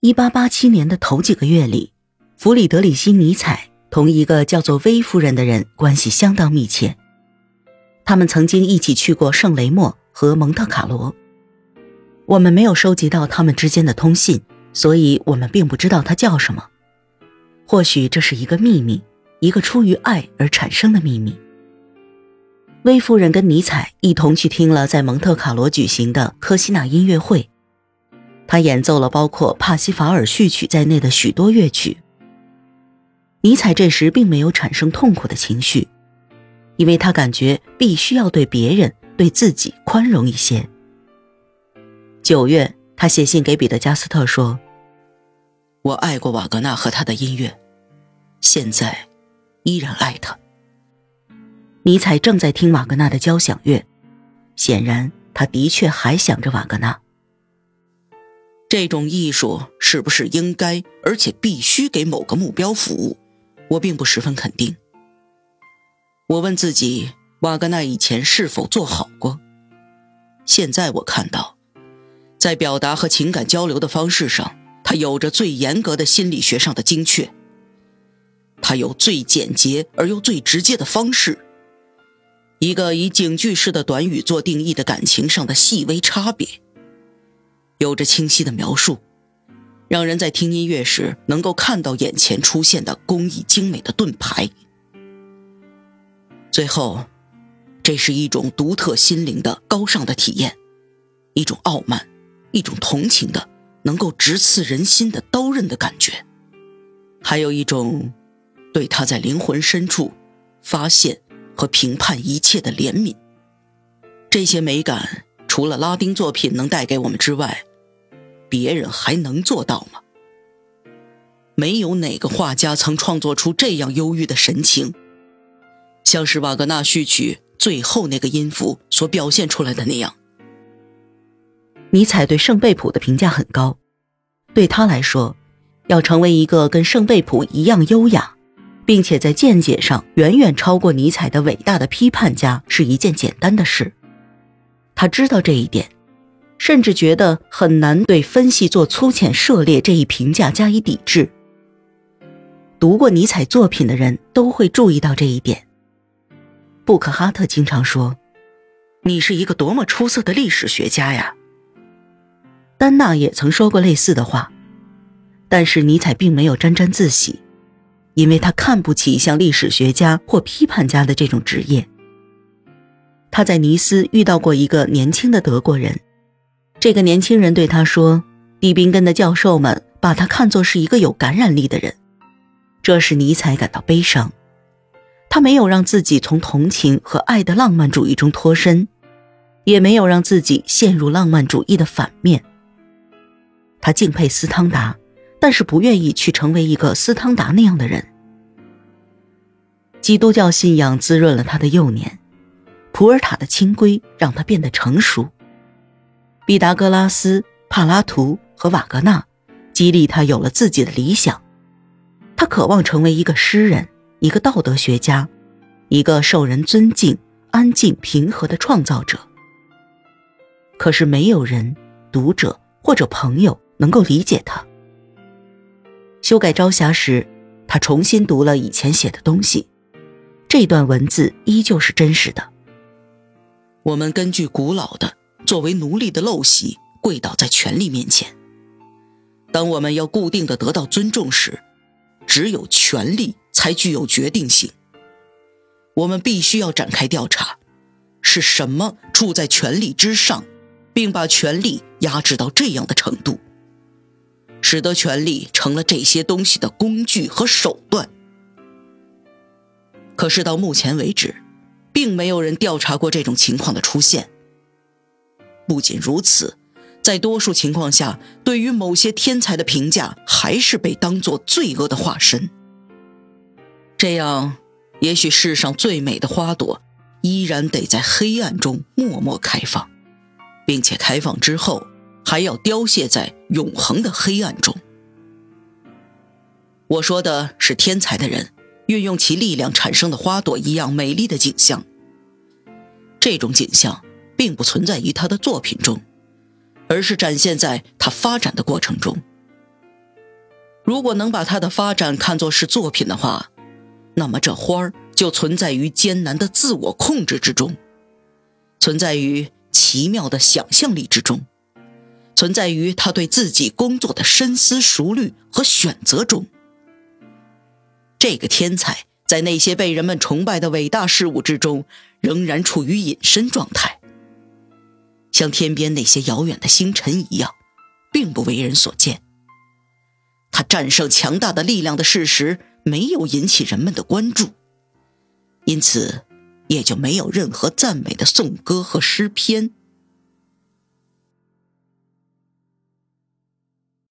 一八八七年的头几个月里，弗里德里希·尼采同一个叫做威夫人的人关系相当密切。他们曾经一起去过圣雷莫和蒙特卡罗。我们没有收集到他们之间的通信，所以我们并不知道他叫什么。或许这是一个秘密，一个出于爱而产生的秘密。威夫人跟尼采一同去听了在蒙特卡罗举行的科西纳音乐会。他演奏了包括帕西法尔序曲在内的许多乐曲。尼采这时并没有产生痛苦的情绪，因为他感觉必须要对别人、对自己宽容一些。九月，他写信给彼得加斯特说：“我爱过瓦格纳和他的音乐，现在依然爱他。”尼采正在听瓦格纳的交响乐，显然他的确还想着瓦格纳。这种艺术是不是应该而且必须给某个目标服务？我并不十分肯定。我问自己，瓦格纳以前是否做好过？现在我看到，在表达和情感交流的方式上，他有着最严格的心理学上的精确。他有最简洁而又最直接的方式，一个以警句式的短语做定义的感情上的细微差别。有着清晰的描述，让人在听音乐时能够看到眼前出现的工艺精美的盾牌。最后，这是一种独特心灵的高尚的体验，一种傲慢，一种同情的能够直刺人心的刀刃的感觉，还有一种对他在灵魂深处发现和评判一切的怜悯。这些美感，除了拉丁作品能带给我们之外，别人还能做到吗？没有哪个画家曾创作出这样忧郁的神情，像是瓦格纳序曲最后那个音符所表现出来的那样。尼采对圣贝普的评价很高，对他来说，要成为一个跟圣贝普一样优雅，并且在见解上远远超过尼采的伟大的批判家是一件简单的事。他知道这一点。甚至觉得很难对分析做粗浅涉猎这一评价加以抵制。读过尼采作品的人都会注意到这一点。布克哈特经常说：“你是一个多么出色的历史学家呀！”丹娜也曾说过类似的话，但是尼采并没有沾沾自喜，因为他看不起像历史学家或批判家的这种职业。他在尼斯遇到过一个年轻的德国人。这个年轻人对他说：“蒂宾根的教授们把他看作是一个有感染力的人，这使尼采感到悲伤。他没有让自己从同情和爱的浪漫主义中脱身，也没有让自己陷入浪漫主义的反面。他敬佩斯汤达，但是不愿意去成为一个斯汤达那样的人。基督教信仰滋润了他的幼年，普尔塔的清规让他变得成熟。”毕达哥拉斯、帕拉图和瓦格纳激励他有了自己的理想。他渴望成为一个诗人，一个道德学家，一个受人尊敬、安静平和的创造者。可是没有人、读者或者朋友能够理解他。修改朝霞时，他重新读了以前写的东西，这段文字依旧是真实的。我们根据古老的。作为奴隶的陋习，跪倒在权力面前。当我们要固定的得到尊重时，只有权力才具有决定性。我们必须要展开调查，是什么处在权力之上，并把权力压制到这样的程度，使得权力成了这些东西的工具和手段。可是到目前为止，并没有人调查过这种情况的出现。不仅如此，在多数情况下，对于某些天才的评价还是被当作罪恶的化身。这样，也许世上最美的花朵依然得在黑暗中默默开放，并且开放之后还要凋谢在永恒的黑暗中。我说的是天才的人运用其力量产生的花朵一样美丽的景象。这种景象。并不存在于他的作品中，而是展现在他发展的过程中。如果能把它的发展看作是作品的话，那么这花儿就存在于艰难的自我控制之中，存在于奇妙的想象力之中，存在于他对自己工作的深思熟虑和选择中。这个天才在那些被人们崇拜的伟大事物之中，仍然处于隐身状态，像天边那些遥远的星辰一样，并不为人所见。他战胜强大的力量的事实没有引起人们的关注，因此也就没有任何赞美的颂歌和诗篇。